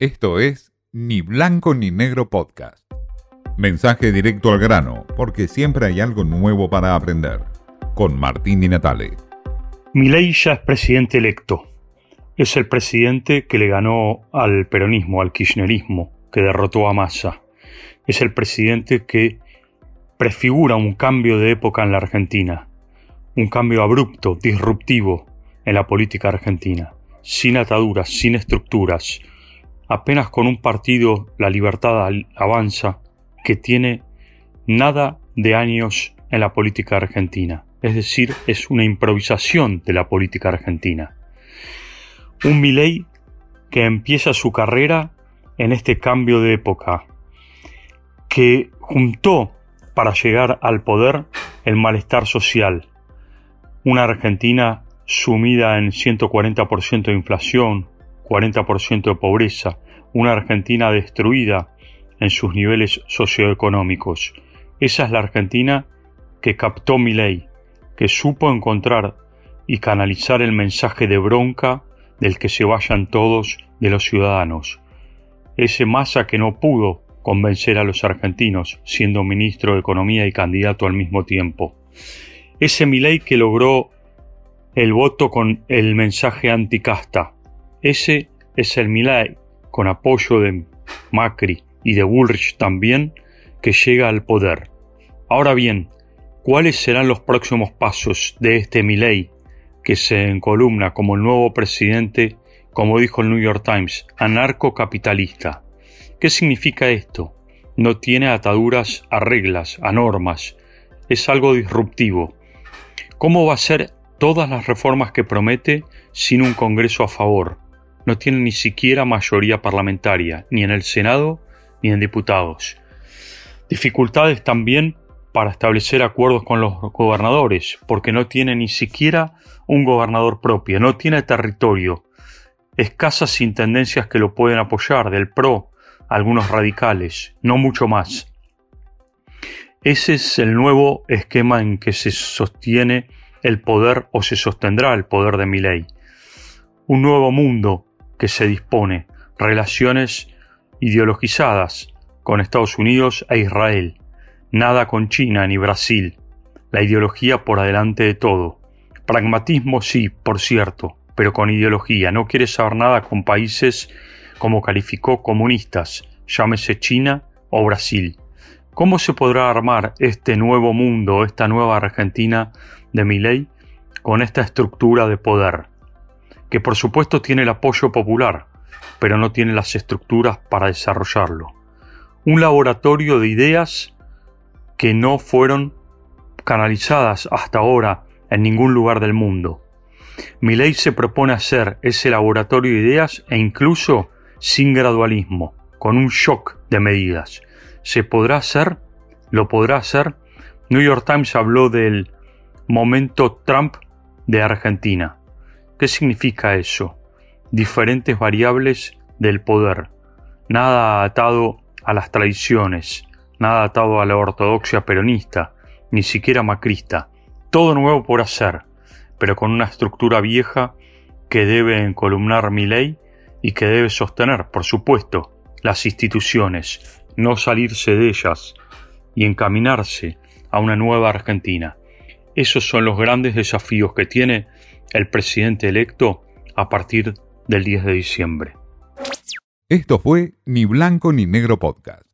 Esto es Ni Blanco ni Negro Podcast. Mensaje directo al grano, porque siempre hay algo nuevo para aprender. Con Martín Di Natale. Milei ya es presidente electo. Es el presidente que le ganó al peronismo, al kirchnerismo, que derrotó a Massa. Es el presidente que prefigura un cambio de época en la Argentina. Un cambio abrupto, disruptivo en la política argentina. Sin ataduras, sin estructuras apenas con un partido, La Libertad Avanza, que tiene nada de años en la política argentina. Es decir, es una improvisación de la política argentina. Un Milei que empieza su carrera en este cambio de época, que juntó para llegar al poder el malestar social. Una Argentina sumida en 140% de inflación, 40% de pobreza, una Argentina destruida en sus niveles socioeconómicos. Esa es la Argentina que captó mi ley, que supo encontrar y canalizar el mensaje de bronca del que se vayan todos de los ciudadanos. Ese masa que no pudo convencer a los argentinos, siendo ministro de Economía y candidato al mismo tiempo. Ese Milei que logró el voto con el mensaje anticasta, ese es el Milei, con apoyo de Macri y de Bullrich también, que llega al poder. Ahora bien, ¿cuáles serán los próximos pasos de este Milei, que se encolumna como el nuevo presidente, como dijo el New York Times, anarcocapitalista? ¿Qué significa esto? No tiene ataduras a reglas, a normas. Es algo disruptivo. ¿Cómo va a ser todas las reformas que promete sin un Congreso a favor? No tiene ni siquiera mayoría parlamentaria, ni en el Senado ni en diputados. Dificultades también para establecer acuerdos con los gobernadores, porque no tiene ni siquiera un gobernador propio, no tiene territorio. Escasas intendencias que lo pueden apoyar, del PRO, algunos radicales, no mucho más. Ese es el nuevo esquema en que se sostiene el poder o se sostendrá el poder de mi ley. Un nuevo mundo que se dispone, relaciones ideologizadas con Estados Unidos e Israel, nada con China ni Brasil, la ideología por adelante de todo. Pragmatismo sí, por cierto, pero con ideología, no quiere saber nada con países como calificó comunistas, llámese China o Brasil. ¿Cómo se podrá armar este nuevo mundo, esta nueva Argentina de ley con esta estructura de poder? Que por supuesto tiene el apoyo popular, pero no tiene las estructuras para desarrollarlo. Un laboratorio de ideas que no fueron canalizadas hasta ahora en ningún lugar del mundo. Mi ley se propone hacer ese laboratorio de ideas e incluso sin gradualismo, con un shock de medidas. ¿Se podrá hacer? ¿Lo podrá hacer? New York Times habló del momento Trump de Argentina. ¿Qué significa eso? Diferentes variables del poder, nada atado a las tradiciones, nada atado a la ortodoxia peronista, ni siquiera macrista, todo nuevo por hacer, pero con una estructura vieja que debe encolumnar mi ley y que debe sostener, por supuesto, las instituciones, no salirse de ellas y encaminarse a una nueva Argentina. Esos son los grandes desafíos que tiene el presidente electo a partir del 10 de diciembre. Esto fue Ni Blanco ni Negro Podcast.